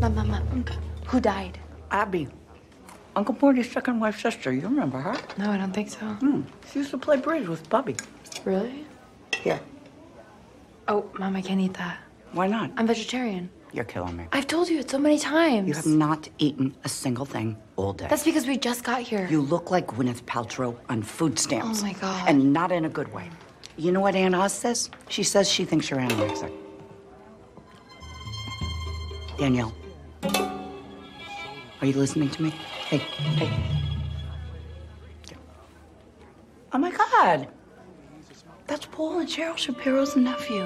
Mom, Mom. Who died? Abby. Uncle Morty's second wife's sister. You remember her? No, I don't think so. Hmm. She used to play bridge with Bubby. Really? Yeah. Oh, Mom, I can't eat that. Why not? I'm vegetarian. You're killing me. I've told you it so many times. You have not eaten a single thing all day. That's because we just got here. You look like Gwyneth Paltrow on food stamps. Oh, my God. And not in a good way. You know what Aunt Oz says? She says she thinks you're anorexic. Danielle. Are you listening to me? Hey, hey. Oh my God. That's Paul and Cheryl Shapiro's nephew.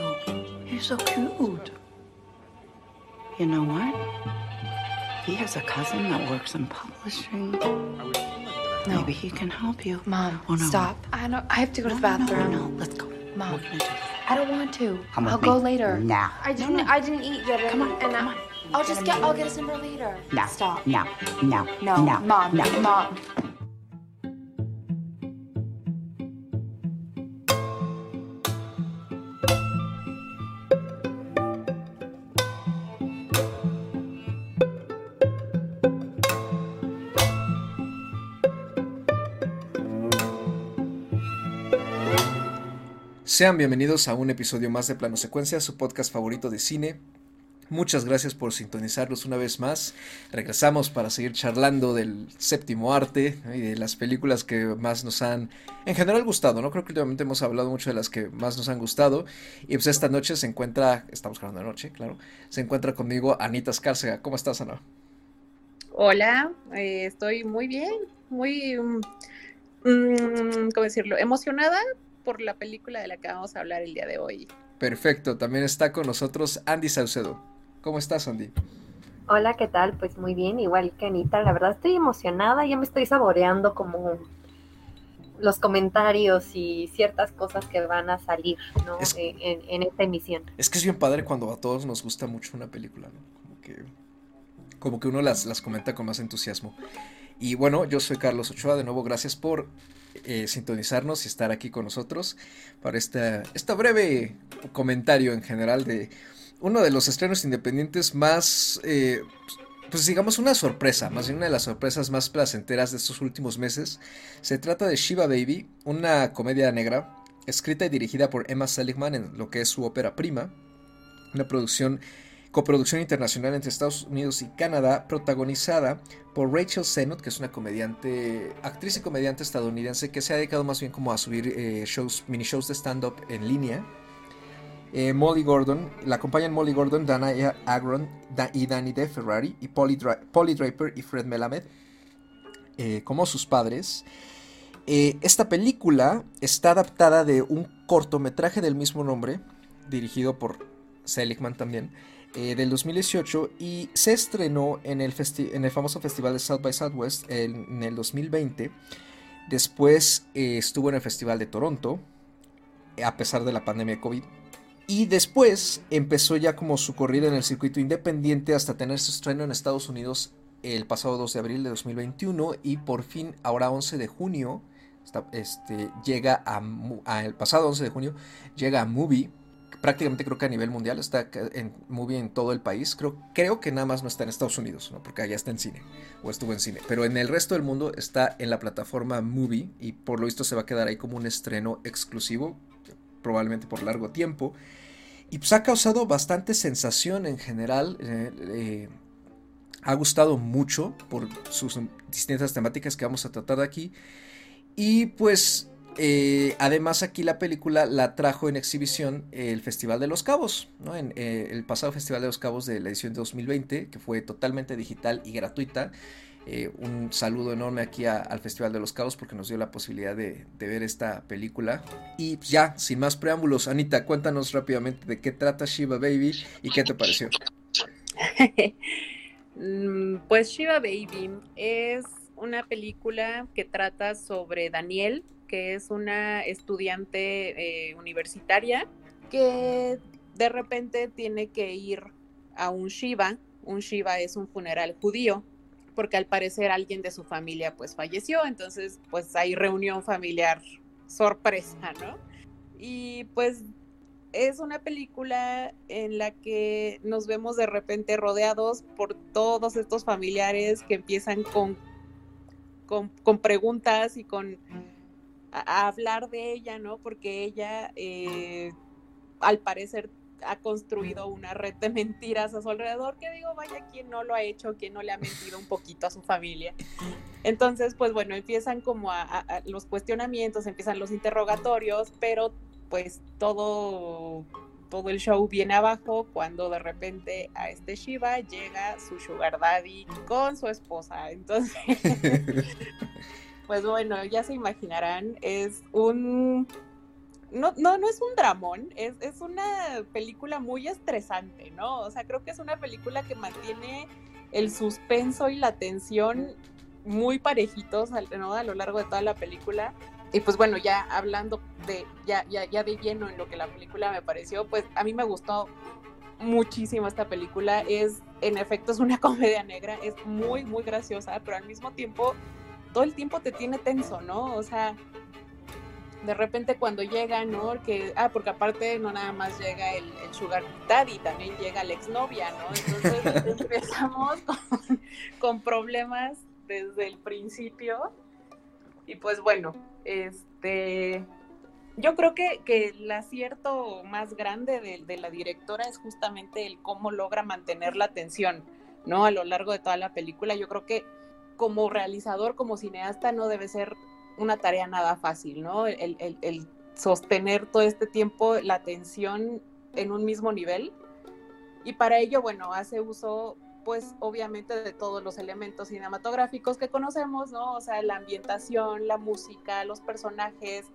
He's so cute. You know what? He has a cousin that works in publishing. Maybe he can help you. Mom, Oh, no. stop. I don't. I have to go to the No, no, bathroom. No, no, let's go. Mom. Do. I don't want to. Come I'll me. go later. Now. I didn't. No, no. I didn't eat yet. Come on, And come I, on. I'll just get. I'll get us number later. Now. Stop. Now. Now. No, Now. Mom. Now. Mom. Sean bienvenidos a un episodio más de Plano Secuencia, su podcast favorito de cine. Muchas gracias por sintonizarnos una vez más. Regresamos para seguir charlando del séptimo arte ¿no? y de las películas que más nos han en general gustado. No creo que últimamente hemos hablado mucho de las que más nos han gustado. Y pues esta noche se encuentra, estamos grabando de noche, claro, se encuentra conmigo Anita Escárcega. ¿Cómo estás, Ana? Hola, eh, estoy muy bien, muy, mm, mm, ¿cómo decirlo? Emocionada por la película de la que vamos a hablar el día de hoy. Perfecto, también está con nosotros Andy Saucedo. ¿Cómo estás, Andy? Hola, ¿qué tal? Pues muy bien, igual que Anita, la verdad estoy emocionada, ya me estoy saboreando como los comentarios y ciertas cosas que van a salir ¿no? Es- en, en- en esta emisión. Es que es bien padre cuando a todos nos gusta mucho una película, ¿no? Como que, como que uno las, las comenta con más entusiasmo. Y bueno, yo soy Carlos Ochoa, de nuevo gracias por eh, sintonizarnos y estar aquí con nosotros para esta, esta breve comentario en general de uno de los estrenos independientes más, eh, pues digamos una sorpresa, más bien una de las sorpresas más placenteras de estos últimos meses. Se trata de Shiva Baby, una comedia negra escrita y dirigida por Emma Seligman en lo que es su ópera prima, una producción coproducción internacional entre Estados Unidos y Canadá, protagonizada por Rachel Sennott, que es una comediante, actriz y comediante estadounidense que se ha dedicado más bien como a subir eh, shows, mini shows de stand-up en línea. Eh, Molly Gordon, la acompañan Molly Gordon, Danaya Agron Da- y Danny De Ferrari, y Polly, Dra- Polly Draper y Fred Melamed, eh, como sus padres. Eh, esta película está adaptada de un cortometraje del mismo nombre, dirigido por Seligman también, del 2018 y se estrenó en el, famoso festival de South by Southwest en, en el 2020. Después estuvo en el festival de Toronto, a pesar de la pandemia de COVID. Y después empezó ya como su corrida en el circuito independiente hasta tener su estreno en Estados Unidos el pasado 2 de abril de 2021 y por fin ahora 11 de junio este, llega a, a- el pasado 11 de junio llega a Movie prácticamente creo que a nivel mundial está en Movie en todo el país creo, creo que nada más no está en Estados Unidos ¿no? porque allá está en cine o estuvo en cine pero en el resto del mundo está en la plataforma Movie y por lo visto se va a quedar ahí como un estreno exclusivo probablemente por largo tiempo y pues ha causado bastante sensación en general eh, eh, ha gustado mucho por sus distintas temáticas que vamos a tratar aquí. Y pues eh, además aquí la película la trajo en exhibición el Festival de los Cabos, ¿no? En el pasado Festival de los Cabos de la edición de 2020, que fue totalmente digital y gratuita. Eh, un saludo enorme aquí al Festival de los Cabos porque nos dio la posibilidad de, ver esta película. Y pues, ya, sin más preámbulos, Anita, cuéntanos rápidamente de qué trata Shiva Baby y qué te pareció. Pues Shiva Baby es una película que trata sobre Daniel, que es una estudiante eh, universitaria que de repente tiene que ir a un Shiva. Un Shiva es un funeral judío, porque al parecer alguien de su familia pues falleció, entonces pues hay reunión familiar sorpresa, ¿no? Y pues es una película en la que nos vemos de repente rodeados por todos estos familiares que empiezan con, con, preguntas y con a, hablar de ella, ¿no? Porque ella, eh, al parecer, ha construido una red de mentiras a su alrededor, que digo, vaya, quien no lo ha hecho, quien no le ha mentido un poquito a su familia. Entonces, pues bueno, empiezan como a los cuestionamientos, empiezan los interrogatorios, pero pues todo, todo el show viene abajo cuando de repente a este Shiva llega su sugar daddy con su esposa. Entonces, pues bueno, ya se imaginarán, es un... No, no, no es un dramón, es, es una película muy estresante, ¿no? O sea, creo que es una película que mantiene el suspenso y la tensión muy parejitos ¿no? a lo largo de toda la película y pues bueno, ya hablando de, ya, ya, ya de lleno en lo que la película me pareció, pues a mí me gustó muchísimo esta película. Es, en efecto, es una comedia negra, es muy, muy graciosa, pero al mismo tiempo, todo el tiempo te tiene tenso, ¿no? O sea, de repente cuando llega, ¿no? Que, ah, porque aparte no nada más llega el, el sugar daddy, también llega la exnovia, ¿no? Entonces empezamos con, con problemas desde el principio. Y pues bueno, este, yo creo que, el acierto más grande de, la directora es justamente el cómo logra mantener la atención, ¿no? A lo largo de toda la película. Yo creo que como realizador, como cineasta, no debe ser una tarea nada fácil, ¿no? El, el sostener todo este tiempo la atención en un mismo nivel. Y para ello, bueno, hace uso pues obviamente de todos los elementos cinematográficos que conocemos, ¿no? O sea, la ambientación, la música, los personajes.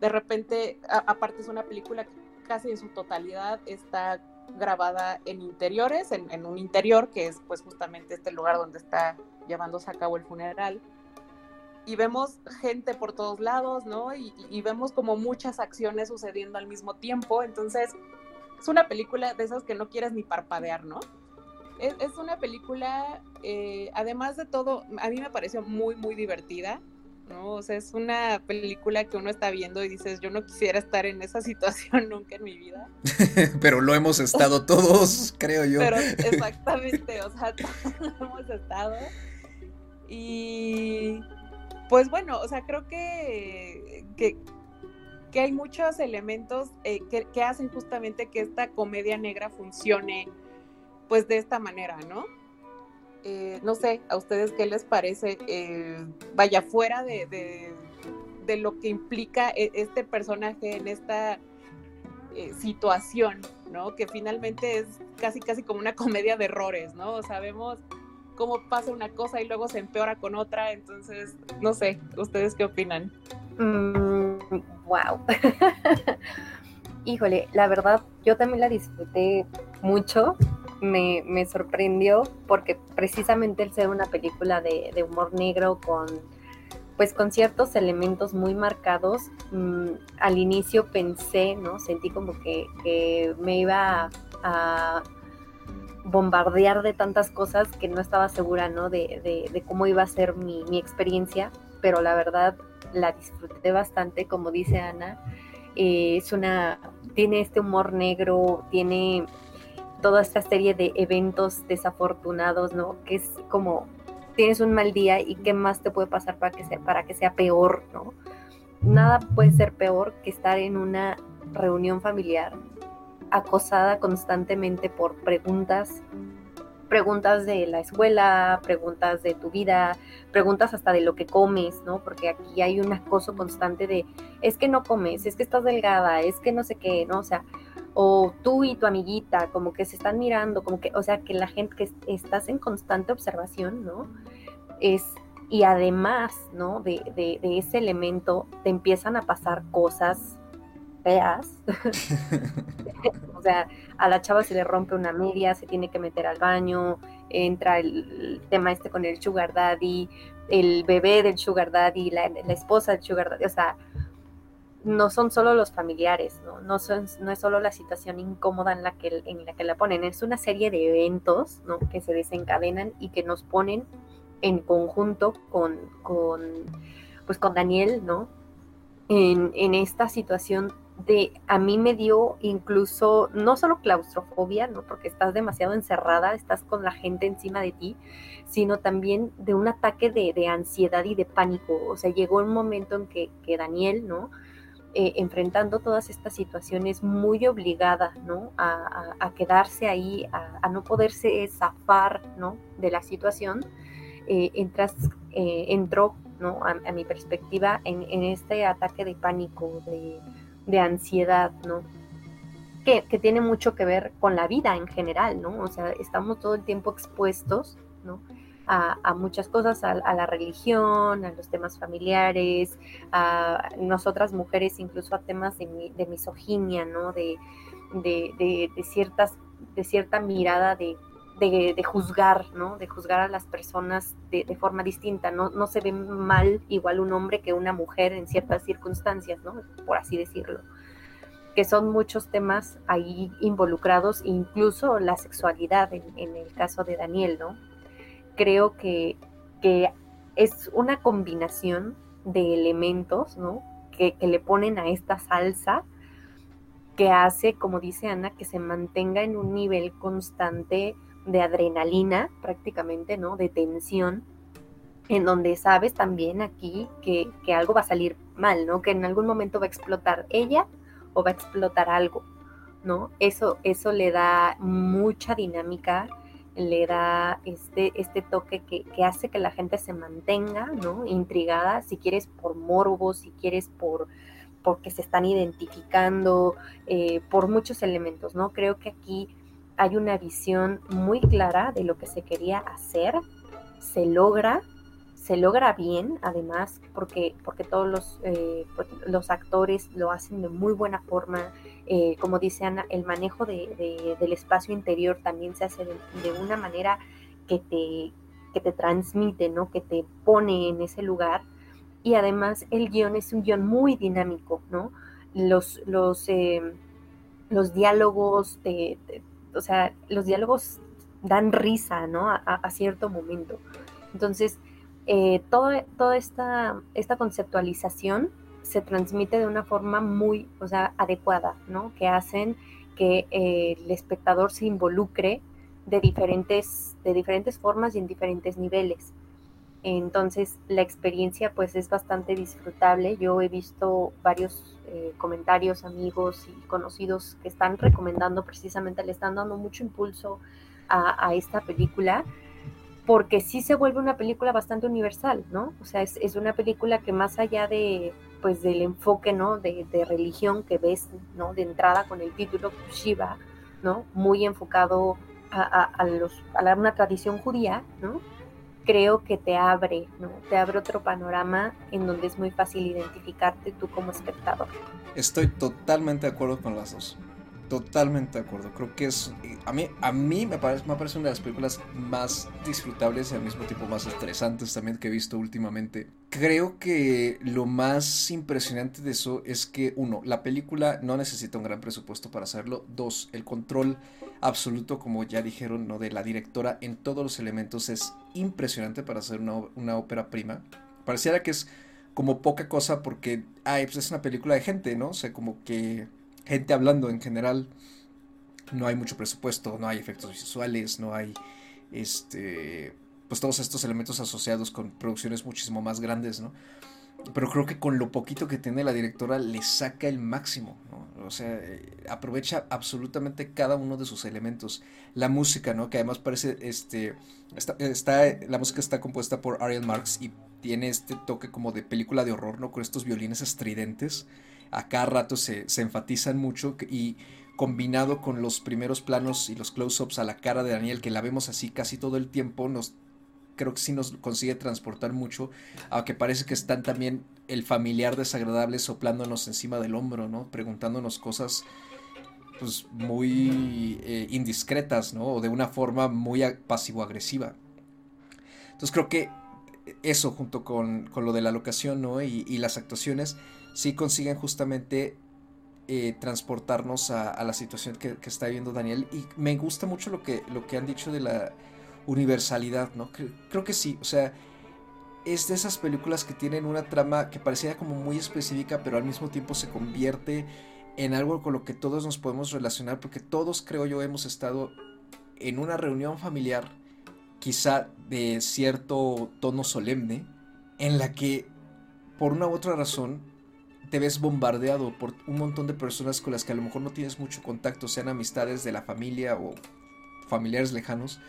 De repente, aparte es una película que casi en su totalidad está grabada en interiores, en, un interior que es pues justamente este lugar donde está llevándose a cabo el funeral. Y vemos gente por todos lados, ¿no? Y, y vemos como muchas acciones sucediendo al mismo tiempo. Entonces, es una película de esas que no quieres ni parpadear, ¿no? es, una película, eh, además de todo, a mí me pareció muy, muy divertida. ¿no? O sea, es una película que uno está viendo y dices, yo no quisiera estar en esa situación nunca en mi vida. Pero lo hemos estado todos, creo yo. Pero exactamente, o sea, todos hemos estado. Y pues bueno, o sea, creo que, que, hay muchos elementos eh, que, hacen justamente que esta comedia negra funcione pues de esta manera, ¿no? Eh, no sé, a ustedes qué les parece, eh, vaya fuera de, lo que implica e, este personaje en esta situación, ¿no? Que finalmente es casi, casi como una comedia de errores, ¿no? Sabemos cómo pasa una cosa y luego se empeora con otra, entonces, no sé, ¿ustedes qué opinan? wow. Mm, Híjole, la verdad, yo también la disfruté mucho me, me, sorprendió porque precisamente el ser una película de, humor negro con pues con ciertos elementos muy marcados, mm, al inicio pensé, ¿no? Sentí como que me iba a, bombardear de tantas cosas que no estaba segura, ¿no? De, de, cómo iba a ser mi, mi, experiencia, pero la verdad la disfruté bastante, como dice Ana. Eh, es una, tiene este humor negro, tiene toda esta serie de eventos desafortunados, ¿no? Que es como tienes un mal día y qué más te puede pasar para que sea, para que sea peor, ¿no? Nada puede ser peor que estar en una reunión familiar acosada constantemente por preguntas, preguntas de la escuela, preguntas de tu vida, preguntas hasta de lo que comes, ¿no? Porque aquí hay un acoso constante de, es que no comes, es que estás delgada, es que no sé qué, ¿no? O sea, o tú y tu amiguita, como que se están mirando, como que, o sea, que la gente que estás en constante observación, ¿no? Es, y además, ¿no? De, de, ese elemento te empiezan a pasar cosas feas. o sea, a la chava se le rompe una media, se tiene que meter al baño, entra el, tema este con el sugar daddy, el bebé del sugar daddy, la, la esposa del sugar daddy, o sea, no son solo los familiares, ¿no? No, son, no es solo la situación incómoda en la, que, en la que la ponen, es una serie de eventos ¿no? que se desencadenan y que nos ponen en conjunto con, con, pues con Daniel, ¿no? En, en esta situación de a mí me dio incluso no solo claustrofobia, ¿no? Porque estás demasiado encerrada, estás con la gente encima de ti, sino también de un ataque de, ansiedad y de pánico. O sea, llegó un momento en que, que Daniel, ¿no? Eh, enfrentando todas estas situaciones muy obligada, ¿no? A, quedarse ahí, a, no poderse zafar, ¿no? De la situación, eh, entras, eh, entró, ¿no? A, mi perspectiva, en, en, este ataque de pánico, de, de ansiedad, ¿no? Que, que, tiene mucho que ver con la vida en general, ¿no? O sea, estamos todo el tiempo expuestos, ¿no? A, muchas cosas, a, la religión, a los temas familiares, a nosotras mujeres incluso a temas de, de misoginia, ¿no? De, de, de, ciertas, de cierta mirada de de, juzgar, ¿no? De juzgar a las personas de, forma distinta. No, no, se ve mal igual un hombre que una mujer en ciertas circunstancias, ¿no? Por así decirlo. Que son muchos temas ahí involucrados, incluso la sexualidad en, el caso de Daniel, ¿no? Creo que, que, es una combinación de elementos, ¿no? Que, que le ponen a esta salsa que hace, como dice Ana, que se mantenga en un nivel constante de adrenalina prácticamente, ¿no? De tensión, en donde sabes también aquí que, algo va a salir mal, ¿no? Que en algún momento va a explotar ella o va a explotar algo, ¿no? Eso, eso le da mucha dinámica, le da este, este toque que, hace que la gente se mantenga, ¿no? Intrigada, si quieres por morbo, si quieres por porque se están identificando, eh, por muchos elementos, ¿no? Creo que aquí hay una visión muy clara de lo que se quería hacer, se logra, se logra bien, además, porque, porque todos los, eh, pues, los actores lo hacen de muy buena forma. Eh, como dice Ana, el manejo de, del espacio interior también se hace de, una manera que te, que te transmite, ¿no? que te pone en ese lugar. Y además el guion es un guion muy dinámico, ¿no? Los, los, eh, los diálogos te, o sea, los diálogos dan risa, ¿no? A, cierto momento. Entonces, eh, toda esta, esta conceptualización se transmite de una forma muy, o sea, adecuada, ¿no? Que hacen que eh, el espectador se involucre de diferentes, de diferentes formas y en diferentes niveles. Entonces la experiencia pues es bastante disfrutable. Yo he visto varios eh, comentarios, amigos y conocidos que están recomendando precisamente, le están dando mucho impulso a, esta película porque sí se vuelve una película bastante universal, ¿no? O sea, es, una película que más allá de, pues, del enfoque, ¿no? De, religión que ves, ¿no? De entrada con el título Shiva, ¿no? Muy enfocado a, a, los, a una tradición judía, ¿no? Creo que te abre, ¿no? Te abre otro panorama en donde es muy fácil identificarte tú como espectador. Estoy totalmente de acuerdo con las dos. Totalmente de acuerdo. Creo que es. A mí, a mí me, parece, me parece una de las películas más disfrutables y al mismo tiempo más estresantes también que he visto últimamente. Creo que lo más impresionante de eso es que, uno, la película no necesita un gran presupuesto para hacerlo. Dos, el control absoluto, como ya dijeron, ¿no? de la directora en todos los elementos es impresionante para hacer una, una ópera prima. Pareciera que es como poca cosa porque, ay, pues es una película de gente, ¿no? O sea, como que gente hablando en general. No hay mucho presupuesto, no hay efectos visuales, no hay este pues todos estos elementos asociados con producciones muchísimo más grandes, ¿no? Pero creo que con lo poquito que tiene la directora le saca el máximo, ¿no? O sea, eh, aprovecha absolutamente cada uno de sus elementos. La música, ¿no? Que además parece, este, está, está la música está compuesta por Ariel Marx y tiene este toque como de película de horror, ¿no? Con estos violines estridentes a cada rato se, enfatizan mucho y combinado con los primeros planos y los close-ups a la cara de Daniel, que la vemos así casi todo el tiempo, nos creo que sí nos consigue transportar mucho, aunque parece que están también el familiar desagradable soplándonos encima del hombro, ¿no? Preguntándonos cosas pues muy eh, indiscretas, ¿no? O de una forma muy pasivo-agresiva. Entonces creo que eso junto con, lo de la locación, ¿no? Y, y las actuaciones sí consiguen justamente eh, transportarnos a, la situación que, está viviendo Daniel. Y me gusta mucho lo que, lo que han dicho de la universalidad, ¿no? Creo, que sí, o sea, es de esas películas que tienen una trama que parecía como muy específica, pero al mismo tiempo se convierte en algo con lo que todos nos podemos relacionar, porque todos creo yo hemos estado en una reunión familiar, quizá de cierto tono solemne, en la que por una u otra razón te ves bombardeado por un montón de personas con las que a lo mejor no tienes mucho contacto, sean amistades de la familia o familiares lejanos,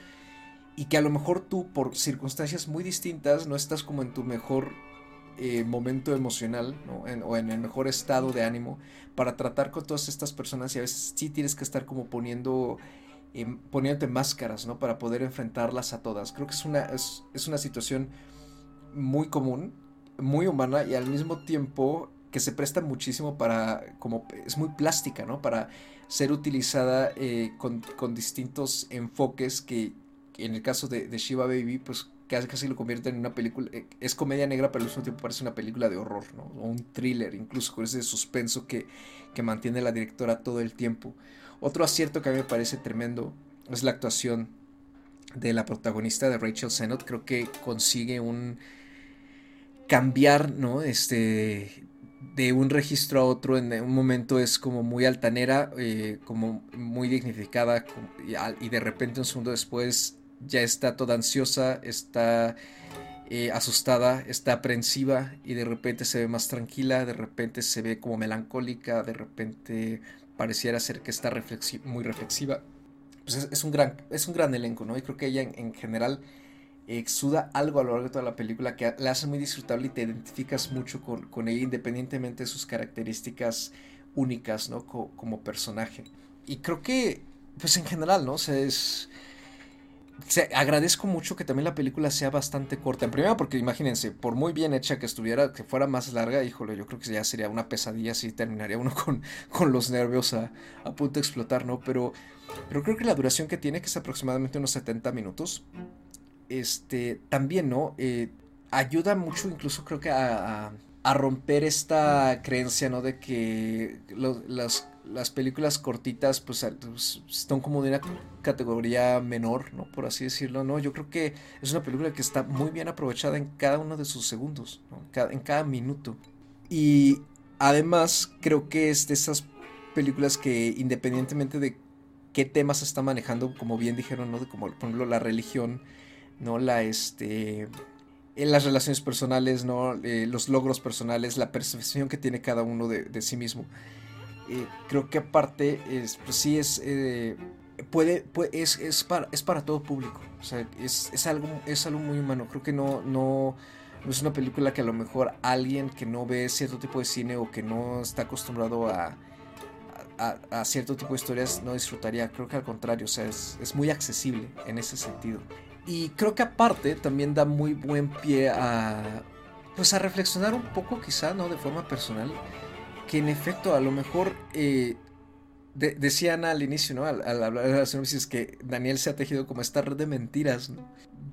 y que a lo mejor tú por circunstancias muy distintas no estás como en tu mejor eh, momento emocional o en el mejor estado de ánimo para tratar con todas estas personas y a veces sí tienes que estar como poniendo eh, poniéndote máscaras ¿no? para poder enfrentarlas a todas. Creo que es una, es, es una situación muy común, muy humana y al mismo tiempo que se presta muchísimo para, como es muy plástica, ¿no? Para ser utilizada eh, con, con, distintos enfoques que en el caso de, Shiva Baby, pues casi, casi lo convierte en una película, eh, es comedia negra, pero al mismo tiempo parece una película de horror, ¿no? O un thriller, incluso con ese suspenso que, que mantiene la directora todo el tiempo. Otro acierto que a mí me parece tremendo es la actuación de la protagonista de Rachel Sennott. Creo que consigue un cambiar, ¿no? Este de un registro a otro en un momento es como muy altanera, eh, como muy dignificada y de repente un segundo después ya está toda ansiosa, está eh, asustada, está aprensiva y de repente se ve más tranquila, de repente se ve como melancólica, de repente pareciera ser que está muy reflexiva. Pues es, un gran, es un gran elenco, ¿no? Y creo que ella en general exuda algo a lo largo de toda la película que la hace muy disfrutable y te identificas mucho con, ella independientemente de sus características únicas, ¿no? como personaje. Y creo que, pues en general, ¿no? O sea, es... agradezco mucho que también la película sea bastante corta. En primera, porque imagínense, por muy bien hecha que estuviera, que fuera más larga, híjole, yo creo que ya sería una pesadilla si terminaría uno con, con los nervios a, a, punto de explotar, ¿no? Pero, pero creo que la duración que tiene, que es aproximadamente unos 70 minutos, este, también, ¿no? Eh, ayuda mucho, incluso creo que a, romper esta creencia, ¿no? De que las, películas cortitas, pues, pues, están como de una categoría menor, ¿no? Por así decirlo, ¿no? Yo creo que es una película que está muy bien aprovechada en cada uno de sus segundos, en cada minuto. Y además, creo que es de esas películas que independientemente de qué temas está manejando, como bien dijeron, ¿no? De como, por ejemplo, la religión, ¿no? La, este, en las relaciones personales, ¿no? Eh, los logros personales, la percepción que tiene cada uno de, sí mismo. Eh, creo que aparte, es, pues sí es, eh, puede, es, es, para, es para todo público. O sea, es, es, algo, es algo muy humano. Creo que no, no, no es una película que a lo mejor alguien que no ve cierto tipo de cine o que no está acostumbrado a, a, a, cierto tipo de historias no disfrutaría. Creo que al contrario, o sea, es, es muy accesible en ese sentido. Y creo que aparte también da muy buen pie a pues a reflexionar un poco quizá, ¿no? De forma personal, que en efecto a lo mejor eh, decían al inicio, ¿no? Al, hablar de las sinopsis que Daniel se ha tejido como esta red de mentiras, ¿no?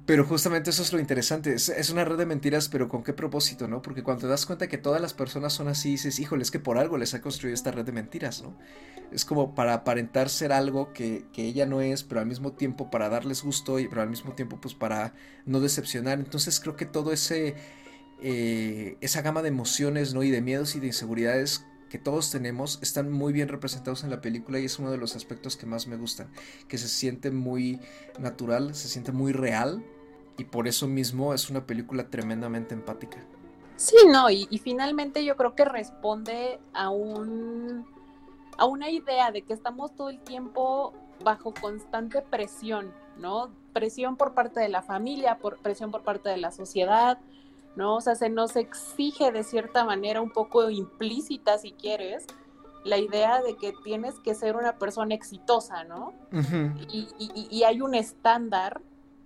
Pero justamente eso es lo interesante, es, una red de mentiras, pero ¿con qué propósito, no? Porque cuando te das cuenta que todas las personas son así, dices, híjole, es que por algo les ha construido esta red de mentiras, ¿no? Es como para aparentar ser algo que, ella no es, pero al mismo tiempo para darles gusto, y pero al mismo tiempo pues para no decepcionar. Entonces creo que todo ese... Eh, esa gama de emociones, ¿no? Y de miedos y de inseguridades que todos tenemos están muy bien representados en la película y es uno de los aspectos que más me gustan, que se siente muy natural, se siente muy real y por eso mismo es una película tremendamente empática. Sí, no, y, finalmente yo creo que responde a un a una idea de que estamos todo el tiempo bajo constante presión, ¿no? Presión por parte de la familia, por presión por parte de la sociedad, ¿no? O sea, se nos exige de cierta manera un poco implícita, si quieres, la idea de que tienes que ser una persona exitosa, ¿no? y, hay un estándar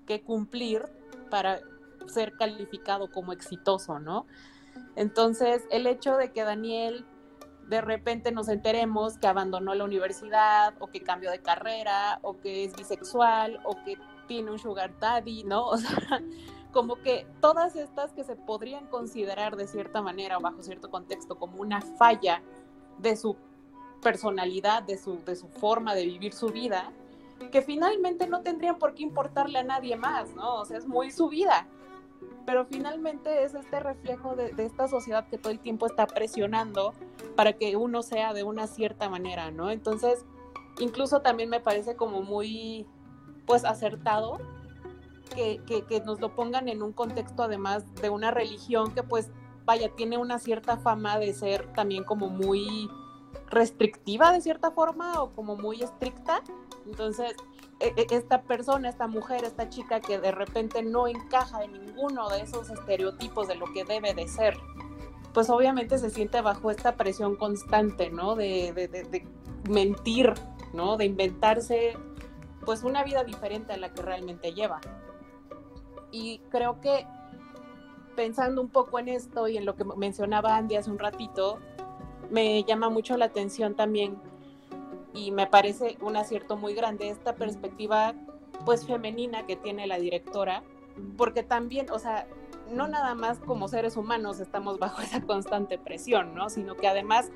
que cumplir para ser calificado como exitoso, ¿no? Entonces, el hecho de que Daniel de repente nos enteremos que abandonó la universidad o que cambió de carrera o que es bisexual o que tiene un sugar daddy, ¿no? O sea, como que todas estas que se podrían considerar de cierta manera o bajo cierto contexto como una falla de su personalidad, de su, de su forma de vivir su vida, que finalmente no tendrían por qué importarle a nadie más, ¿no? O sea, es muy su vida. Pero finalmente es este reflejo de, de esta sociedad que todo el tiempo está presionando para que uno sea de una cierta manera, ¿no? Entonces, incluso también me parece como muy, pues, acertado que, nos lo pongan en un contexto además de una religión que pues vaya, tiene una cierta fama de ser también como muy restrictiva de cierta forma o como muy estricta. Entonces, e, e, esta persona, esta mujer, esta chica que de repente no encaja en ninguno de esos estereotipos de lo que debe de ser, pues obviamente se siente bajo esta presión constante, ¿no? De, de mentir, ¿no? De inventarse pues una vida diferente a la que realmente lleva. Y creo que pensando un poco en esto y en lo que mencionaba Andy hace un ratito, me llama mucho la atención también y me parece un acierto muy grande esta perspectiva pues femenina que tiene la directora, porque también, o sea, no nada más como seres humanos estamos bajo esa constante presión, ¿no? Sino que además,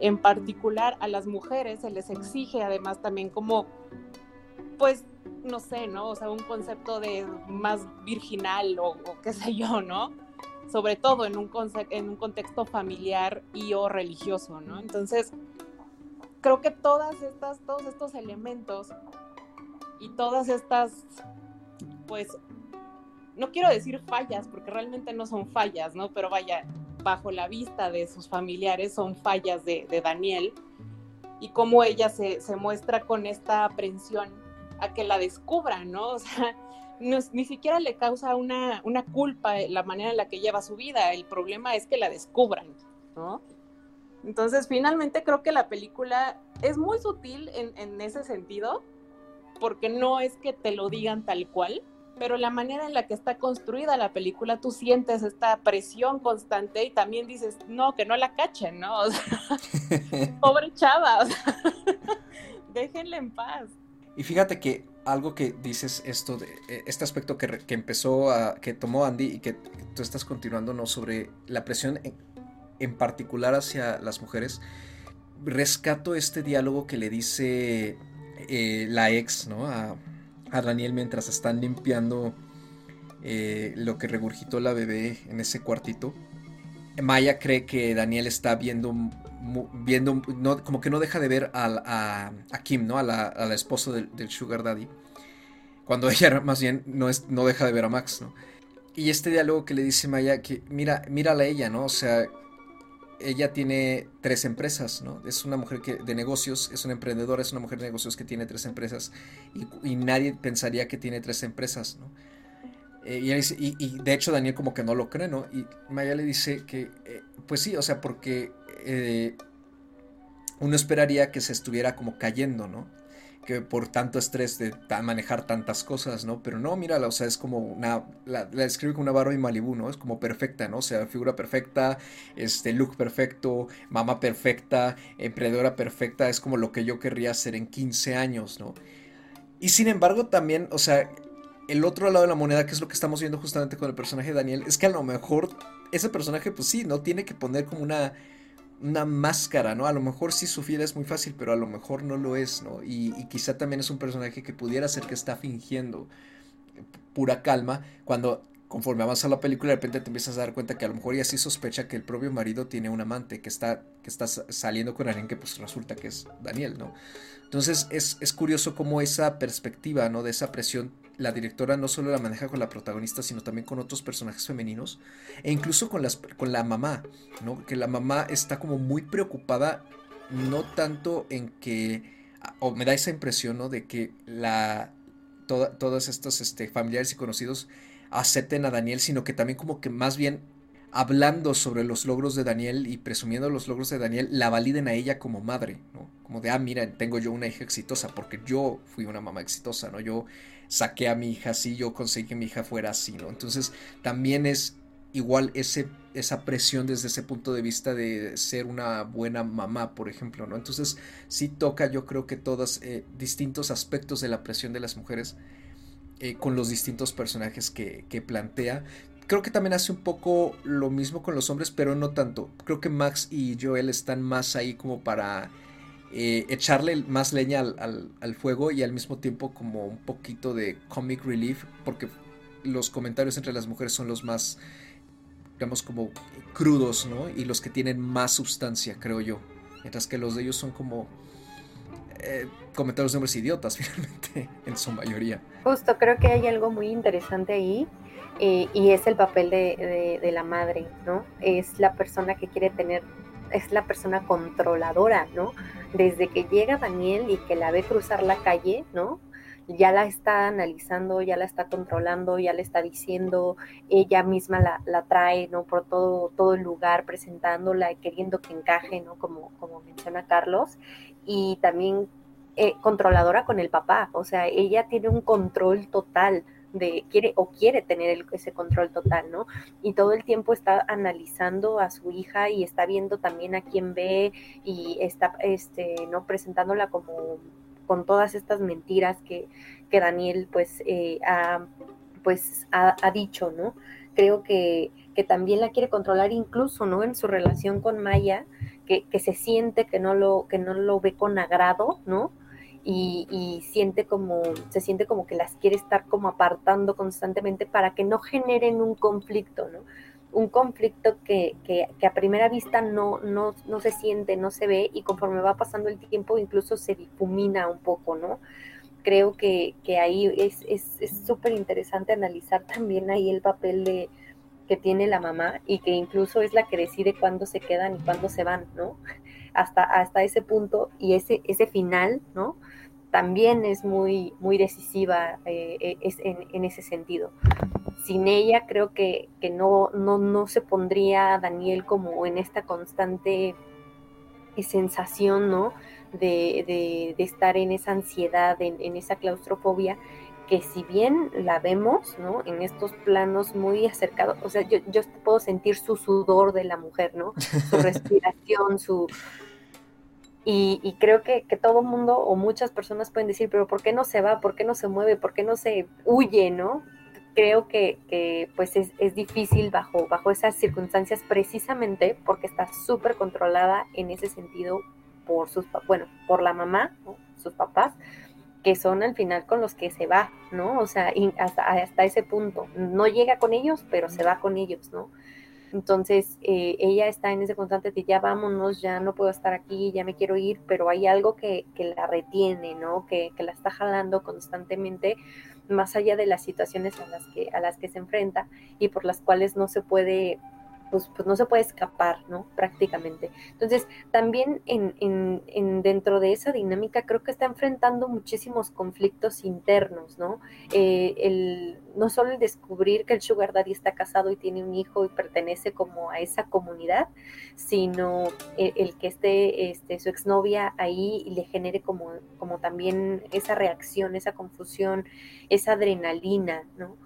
en particular a las mujeres se les exige además también como, pues, no sé, ¿no? O sea, un concepto de más virginal o, qué sé yo, ¿no? Sobre todo en un, en un contexto familiar y o religioso, ¿no? Entonces, creo que todas estas, todos estos elementos y todas estas, pues, no quiero decir fallas, porque realmente no son fallas, ¿no? Pero vaya, bajo la vista de sus familiares son fallas de, de Daniel y cómo ella se, se, muestra con esta aprensión a que la descubran, ¿no? O sea, no, ni siquiera le causa una, una culpa la manera en la que lleva su vida, el problema es que la descubran, ¿no? Entonces, finalmente creo que la película es muy sutil en, en, ese sentido, porque no es que te lo digan tal cual, pero la manera en la que está construida la película, tú sientes esta presión constante y también dices, no, que no la cachen, ¿no? O sea, pobre chava, o sea, déjenla en paz. Y fíjate que algo que dices esto de este aspecto que, que empezó a que tomó Andy y que tú estás continuando no sobre la presión en, en particular hacia las mujeres rescato este diálogo que le dice eh, la ex ¿no? a, a, Daniel mientras están limpiando eh, lo que regurgitó la bebé en ese cuartito Maya cree que Daniel está viendo viendo, como que no deja de ver a, Kim, ¿no? A la, a esposa del, Sugar Daddy. Cuando ella más bien no, es, no deja de ver a Max, ¿no? Y este diálogo que le dice Maya, que mira, mírala a ella, ¿no? O sea, ella tiene tres empresas, ¿no? Es una mujer que, de negocios, es una emprendedora, es una mujer de negocios que tiene tres empresas y, nadie pensaría que tiene tres empresas, ¿no? Eh, y, dice, y, de hecho Daniel como que no lo cree, ¿no? Y Maya le dice que, eh, pues sí, o sea, porque eh, uno esperaría que se estuviera como cayendo, ¿no? Que por tanto estrés de manejar tantas cosas, ¿no? Pero no, mírala, o sea, es como una, la, la describe como una Barbie Malibu, ¿no? Es como perfecta, ¿no? O sea, figura perfecta, este, look perfecto, mamá perfecta, emprendedora perfecta, es como lo que yo querría hacer en 15 años, ¿no? Y sin embargo también, o sea, el otro lado de la moneda, que es lo que estamos viendo justamente con el personaje de Daniel, es que a lo mejor ese personaje, pues sí, no tiene que poner como una una máscara, ¿no? A lo mejor sí su vida es muy fácil, pero a lo mejor no lo es, ¿no? Y, y, quizá también es un personaje que pudiera ser que está fingiendo pura calma cuando conforme avanza la película de repente te empiezas a dar cuenta que a lo mejor ya sí sospecha que el propio marido tiene un amante que está, que está saliendo con alguien que pues resulta que es Daniel, ¿no? Entonces es, es curioso cómo esa perspectiva, ¿no? De esa presión la directora no solo la maneja con la protagonista, sino también con otros personajes femeninos e incluso con, las, con la mamá, ¿no? Que la mamá está como muy preocupada, no tanto en que, o me da esa impresión, ¿no? De que la, toda, todos estos este, familiares y conocidos acepten a Daniel, sino que también como que más bien hablando sobre los logros de Daniel y presumiendo los logros de Daniel, la validen a ella como madre, ¿no? Como de, ah, mira, tengo yo una hija exitosa, porque yo fui una mamá exitosa, ¿no? Yo saqué a mi hija así, yo conseguí que mi hija fuera así, ¿no? Entonces también es igual ese, esa presión desde ese punto de vista de ser una buena mamá, por ejemplo, ¿no? Entonces sí toca yo creo que todos eh, distintos aspectos de la presión de las mujeres eh, con los distintos personajes que, que plantea. Creo que también hace un poco lo mismo con los hombres, pero no tanto. Creo que Max y Joel están más ahí como para eh, echarle más leña al, fuego y al mismo tiempo como un poquito de comic relief, porque los comentarios entre las mujeres son los más digamos, como crudos, ¿no? Y los que tienen más sustancia, creo yo. Mientras que los de ellos son como eh, comentarios de hombres idiotas, finalmente, en su mayoría. Justo, creo que hay algo muy interesante ahí. Eh, y es el papel de, de, la madre, ¿no? Es la persona que quiere tener, es la persona controladora, ¿no? Desde que llega Daniel y que la ve cruzar la calle, ¿no? ya la está analizando, ya la está controlando, ya le está diciendo, ella misma la, la trae, ¿no? Por todo, todo el lugar, presentándola, queriendo que encaje, ¿no? Como, como menciona Carlos, y también eh, controladora con el papá, o sea, ella tiene un control total de quiere o quiere tener ese control total, ¿no? Y todo el tiempo está analizando a su hija y está viendo también a quién ve y está este no presentándola como con todas estas mentiras que, que Daniel pues, eh, ha, pues ha, dicho, ¿no? Creo que, que, también la quiere controlar incluso, ¿no? En su relación con Maya, que, que, se siente que no, lo, que no lo ve con agrado, ¿no? Y, siente como, se siente como que las quiere estar como apartando constantemente para que no generen un conflicto, ¿no? un conflicto que, que, a primera vista no, no, no, se siente, no se ve y conforme va pasando el tiempo incluso se difumina un poco, ¿no? Creo que, que ahí es súper es, interesante analizar también ahí el papel de, que tiene la mamá y que incluso es la que decide cuándo se quedan y cuándo se van, ¿no? Hasta, hasta ese punto y ese, ese final, ¿no? También es muy, muy decisiva eh, eh, es en, en ese sentido sin ella creo que, que no, no, no, se pondría Daniel como en esta constante sensación, ¿no? De, de, de estar en esa ansiedad, en, en, esa claustrofobia, que si bien la vemos, ¿no? En estos planos muy acercados, o sea, yo, yo puedo sentir su sudor de la mujer, ¿no? Su respiración, su... Y, y creo que, que todo mundo o muchas personas pueden decir, pero ¿por qué no se va? ¿Por qué no se mueve? ¿Por qué no se huye, ¿no? creo que, que pues es, es, difícil bajo, bajo esas circunstancias precisamente porque está súper controlada en ese sentido por sus, bueno, por la mamá, ¿no? sus papás, que son al final con los que se va, ¿no? O sea, hasta, hasta ese punto. No llega con ellos, pero se va con ellos, ¿no? Entonces, eh, ella está en ese constante de ya vámonos, ya no puedo estar aquí, ya me quiero ir, pero hay algo que, que la retiene, ¿no? Que, que, la está jalando constantemente más allá de las situaciones a las que, a las que se enfrenta y por las cuales no se puede pues, pues, no se puede escapar, ¿no? Prácticamente. Entonces, también en, en, en, dentro de esa dinámica creo que está enfrentando muchísimos conflictos internos, ¿no? Eh, el, no solo el descubrir que el sugar daddy está casado y tiene un hijo y pertenece como a esa comunidad, sino el, el que esté este, su exnovia ahí y le genere como, como también esa reacción, esa confusión, esa adrenalina, ¿no?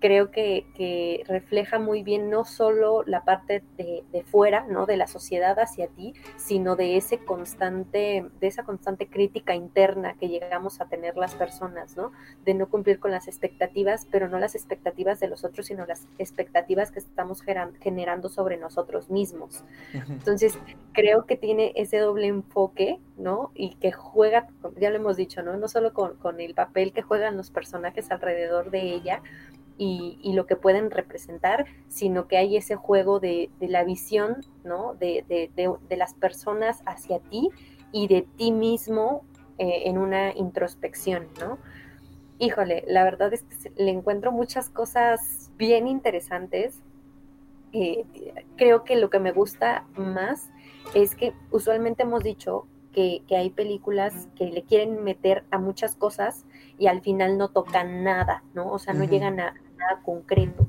Creo que, que, refleja muy bien no solo la parte de, de, fuera, ¿no? De la sociedad hacia ti, sino de ese constante, de esa constante crítica interna que llegamos a tener las personas, ¿no? De no cumplir con las expectativas, pero no las expectativas de los otros, sino las expectativas que estamos generando sobre nosotros mismos. Entonces, creo que tiene ese doble enfoque, ¿no? Y que juega, ya lo hemos dicho, ¿no? No solo con, con el papel que juegan los personajes alrededor de ella, y, y, lo que pueden representar, sino que hay ese juego de, de la visión, ¿no? De, de, de, las personas hacia ti y de ti mismo eh, en una introspección, ¿no? Híjole, la verdad es que le encuentro muchas cosas bien interesantes. Eh, creo que lo que me gusta más es que usualmente hemos dicho que, que, hay películas que le quieren meter a muchas cosas y al final no tocan nada, ¿no? O sea, no uh -huh. llegan a, nada concreto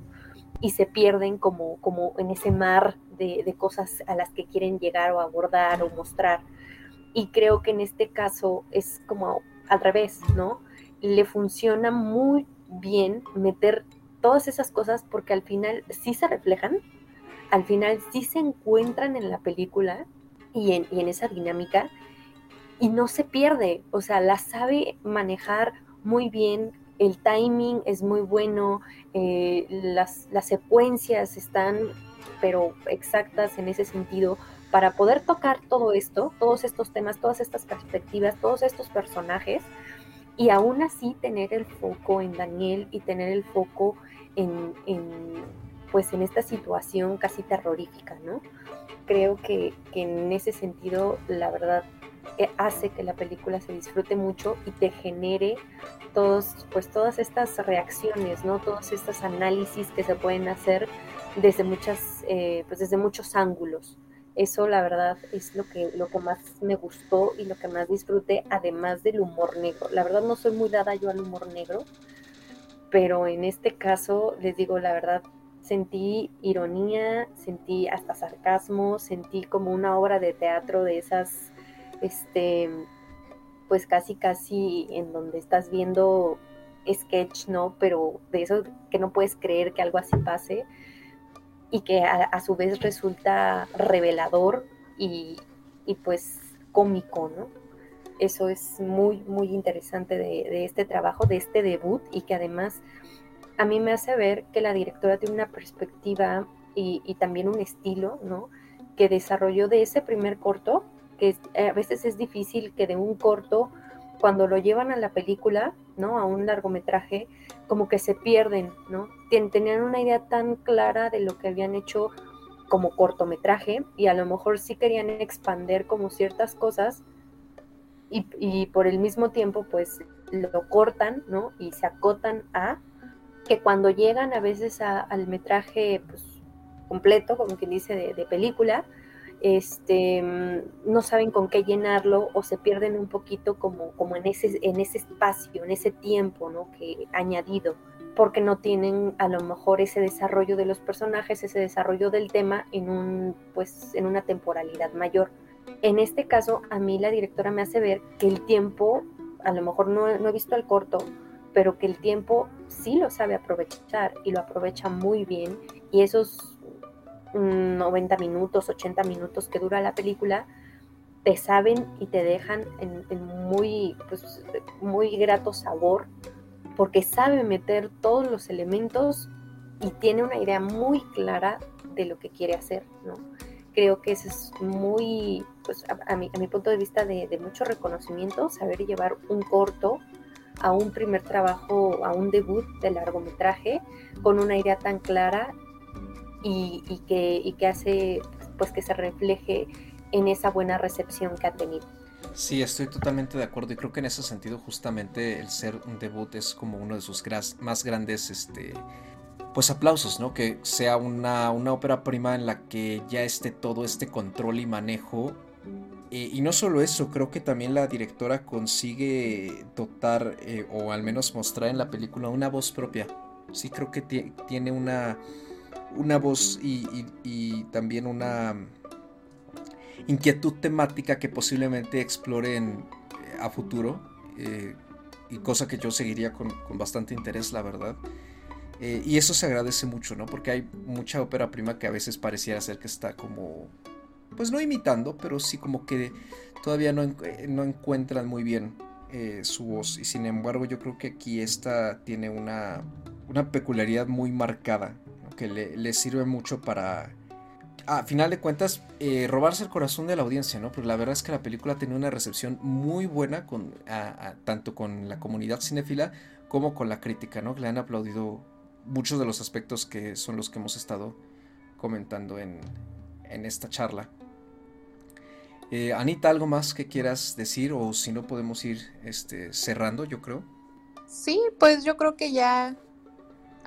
y se pierden como, como en ese mar de, de, cosas a las que quieren llegar o abordar o mostrar. Y creo que en este caso es como al revés, ¿no? Le funciona muy bien meter todas esas cosas porque al final sí se reflejan, al final sí se encuentran en la película y en, y en esa dinámica y no se pierde, o sea, la sabe manejar muy bien, el timing es muy bueno, eh, las, las, secuencias están pero exactas en ese sentido para poder tocar todo esto, todos estos temas, todas estas perspectivas, todos estos personajes y aún así tener el foco en Daniel y tener el foco en, en, pues en esta situación casi terrorífica, ¿no? Creo que, que en ese sentido, la verdad, hace que la película se disfrute mucho y te genere todos, pues todas estas reacciones, ¿no? Todos estos análisis que se pueden hacer desde muchas, eh, pues desde muchos ángulos. Eso la verdad es lo que, lo que más me gustó y lo que más disfruté, además del humor negro. La verdad no soy muy dada yo al humor negro, pero en este caso les digo la verdad, sentí ironía, sentí hasta sarcasmo, sentí como una obra de teatro de esas, este, pues casi casi en donde estás viendo sketch, ¿no? Pero de eso que no puedes creer que algo así pase y que a, su vez resulta revelador y, pues cómico, ¿no? Eso es muy, muy interesante de, este trabajo, de este debut y que además a mí me hace ver que la directora tiene una perspectiva y, también un estilo, ¿no? Que desarrolló de ese primer corto, que a veces es difícil que de un corto, cuando lo llevan a la película, ¿no? A un largometraje, como que se pierden, ¿no? Tenían una idea tan clara de lo que habían hecho como cortometraje y a lo mejor sí querían expander como ciertas cosas y, por el mismo tiempo pues lo cortan, ¿no? Y se acotan a que cuando llegan a veces al metraje pues, completo, como quien dice, de, de película, este, mm, no saben con qué llenarlo o se pierden un poquito como, como en, ese, en ese espacio, en ese tiempo ¿no? que añadido, porque no tienen a lo mejor ese desarrollo de los personajes, ese desarrollo del tema en, un, pues, en una temporalidad mayor. En este caso, a mí la directora me hace ver que el tiempo, a lo mejor no, no he visto el corto, pero que el tiempo sí lo sabe aprovechar y lo aprovecha muy bien y esos 90 minutos, 80 minutos que dura la película, te saben y te dejan en, muy, pues, muy grato sabor, porque sabe meter todos los elementos y tiene una idea muy clara de lo que quiere hacer, ¿no? Creo que eso es muy, pues a, mi, a mi, punto de vista de, de, mucho reconocimiento, saber llevar un corto a un primer trabajo, a un debut de largometraje, con una idea tan clara y, que, que hace pues que se refleje en esa buena recepción que ha tenido. Sí, estoy totalmente de acuerdo y creo que en ese sentido justamente el ser un debut es como uno de sus más grandes este, pues aplausos, ¿no? Que sea una, una ópera prima en la que ya esté todo este control y manejo. Eh, y no solo eso, creo que también la directora consigue dotar eh, o al menos mostrar en la película una voz propia. Sí, creo que tiene una una voz y, también una inquietud temática que posiblemente exploren eh, a futuro. Eh, y cosa que yo seguiría con, bastante interés, la verdad. Eh, y eso se agradece mucho, ¿no? Porque hay mucha ópera prima que a veces pareciera ser que está como, pues no imitando, pero sí como que todavía no, no encuentran muy bien su voz. Y sin embargo yo creo que aquí esta tiene una, una peculiaridad muy marcada que le, sirve mucho para, a final de cuentas, eh, robarse el corazón de la audiencia, ¿no? Porque la verdad es que la película tiene una recepción muy buena, con, tanto con la comunidad cinéfila como con la crítica, ¿no? Le han aplaudido muchos de los aspectos que son los que hemos estado comentando en, esta charla. Eh, Anita, ¿algo más que quieras decir? O si no, podemos ir este, cerrando, yo creo. Sí, pues yo creo que ya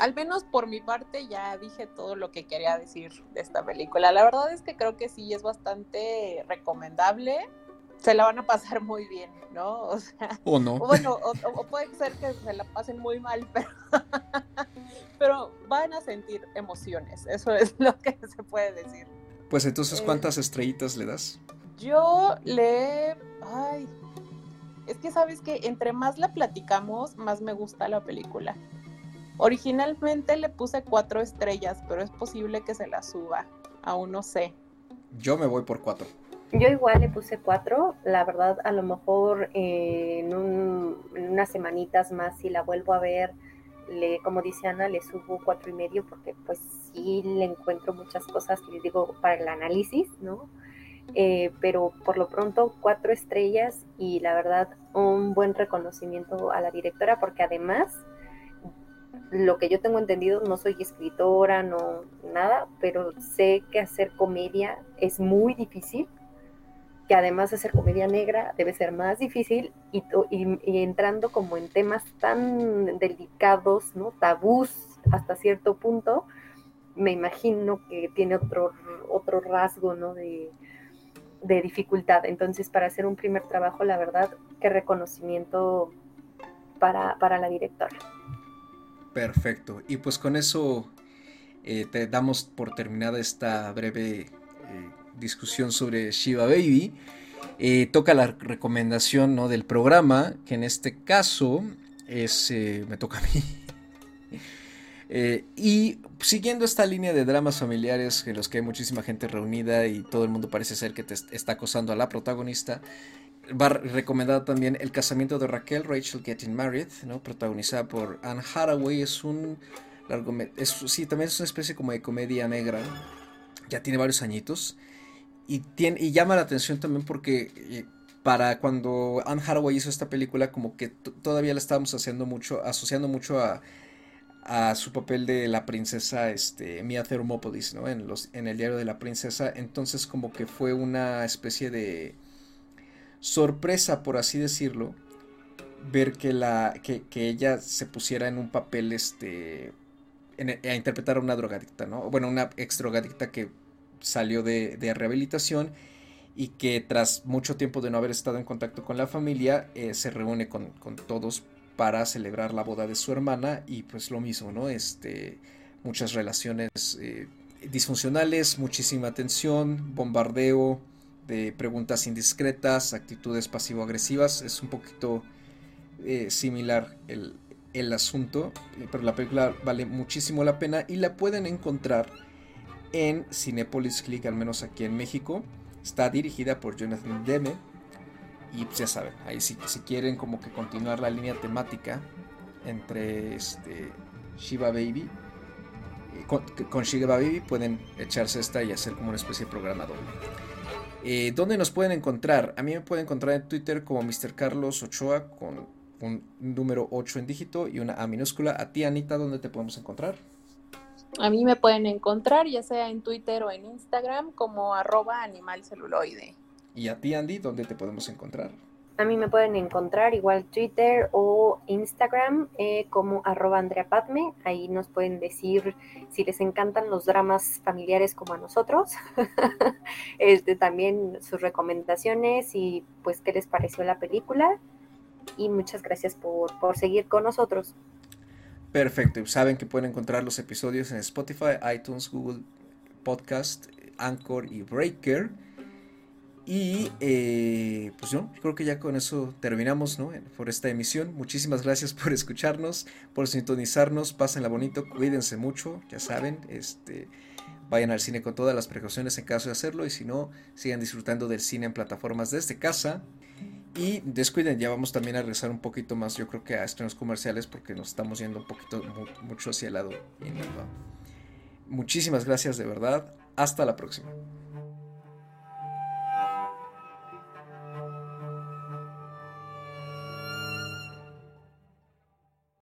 al menos por mi parte ya dije todo lo que quería decir de esta película. La verdad es que creo que sí es bastante recomendable. Se la van a pasar muy bien, ¿no? O sea, o no. Bueno, o, puede ser que se la pasen muy mal, pero, pero van a sentir emociones. Eso es lo que se puede decir. Pues entonces, ¿cuántas eh, estrellitas le das? Yo le... Ay, es que sabes que entre más la platicamos, más me gusta la película. Originalmente le puse cuatro estrellas, pero es posible que se la suba. Aún no sé. Yo me voy por cuatro. Yo igual le puse cuatro. La verdad, a lo mejor eh, en, unas semanitas más, si la vuelvo a ver, le, como dice Ana, le subo cuatro y medio porque pues sí le encuentro muchas cosas que les digo para el análisis, ¿no? Eh, pero por lo pronto cuatro estrellas y la verdad un buen reconocimiento a la directora porque además lo que yo tengo entendido, no soy escritora, no nada, pero sé que hacer comedia es muy difícil, que además de hacer comedia negra debe ser más difícil y, y, entrando como en temas tan delicados, ¿no? Tabús hasta cierto punto, me imagino que tiene otro, otro rasgo, ¿no? De, de dificultad. Entonces, para hacer un primer trabajo, la verdad, qué reconocimiento para, para la directora. Perfecto. Y pues con eso eh, te damos por terminada esta breve eh, discusión sobre Shiva Baby. Eh, toca la recomendación ¿no? del programa, que en este caso es, me toca a mí. y siguiendo esta línea de dramas familiares en los que hay muchísima gente reunida y todo el mundo parece ser que te está acosando a la protagonista, va recomendada también El casamiento de Raquel, Rachel Getting Married, ¿no? protagonizada por Anne Hathaway. Es un es, sí, también es una especie como de comedia negra. Ya tiene varios añitos. Y, tiene, y llama la atención también porque eh, para cuando Anne Hathaway hizo esta película, como que todavía la estábamos haciendo mucho, asociando mucho a, a su papel de la princesa este, Mia Thermopolis, ¿no? En, los, en el diario de la princesa. Entonces como que fue una especie de sorpresa, por así decirlo, ver que, la, que, ella se pusiera en un papel este, a interpretar a una drogadicta, ¿no? Bueno, una ex drogadicta que salió de, rehabilitación y que tras mucho tiempo de no haber estado en contacto con la familia, eh, se reúne con, todos para celebrar la boda de su hermana y pues lo mismo, ¿no? Este, muchas relaciones eh, disfuncionales, muchísima tensión, bombardeo, preguntas indiscretas, actitudes pasivo-agresivas. Es un poquito eh, similar el, el, asunto, pero la película vale muchísimo la pena y la pueden encontrar en Cinepolis Click, al menos aquí en México. Está dirigida por Jonathan Demme. Y pues ya saben, ahí si, si quieren como que continuar la línea temática entre este Shiva Baby eh, con, con, Shiva Baby pueden echarse esta y hacer como una especie de programa doble. Eh, ¿Dónde nos pueden encontrar? A mí me pueden encontrar en Twitter como Mr. Carlos Ochoa con un número 8 en dígito y una A minúscula. A ti, Anita, ¿dónde te podemos encontrar? A mí me pueden encontrar ya sea en Twitter o en Instagram como arroba animalceluloide. ¿Y a ti, Andy, dónde te podemos encontrar? A mí me pueden encontrar igual Twitter o Instagram eh, como arroba Andrea Padme. Ahí nos pueden decir si les encantan los dramas familiares como a nosotros. este, también sus recomendaciones y pues qué les pareció la película. Y muchas gracias por, por seguir con nosotros. Perfecto. Saben que pueden encontrar los episodios en Spotify, iTunes, Google Podcast, Anchor y Breaker. Y eh, pues yo creo que ya con eso terminamos ¿no? por esta emisión. Muchísimas gracias por escucharnos, por sintonizarnos. Pásenla bonito, cuídense mucho, ya saben. Este, vayan al cine con todas las precauciones en caso de hacerlo. Y si no, sigan disfrutando del cine en plataformas desde casa. Y descuiden, ya vamos también a regresar un poquito más, yo creo que a estrenos comerciales, porque nos estamos yendo un poquito mucho hacia el lado. Muchísimas gracias de verdad. Hasta la próxima.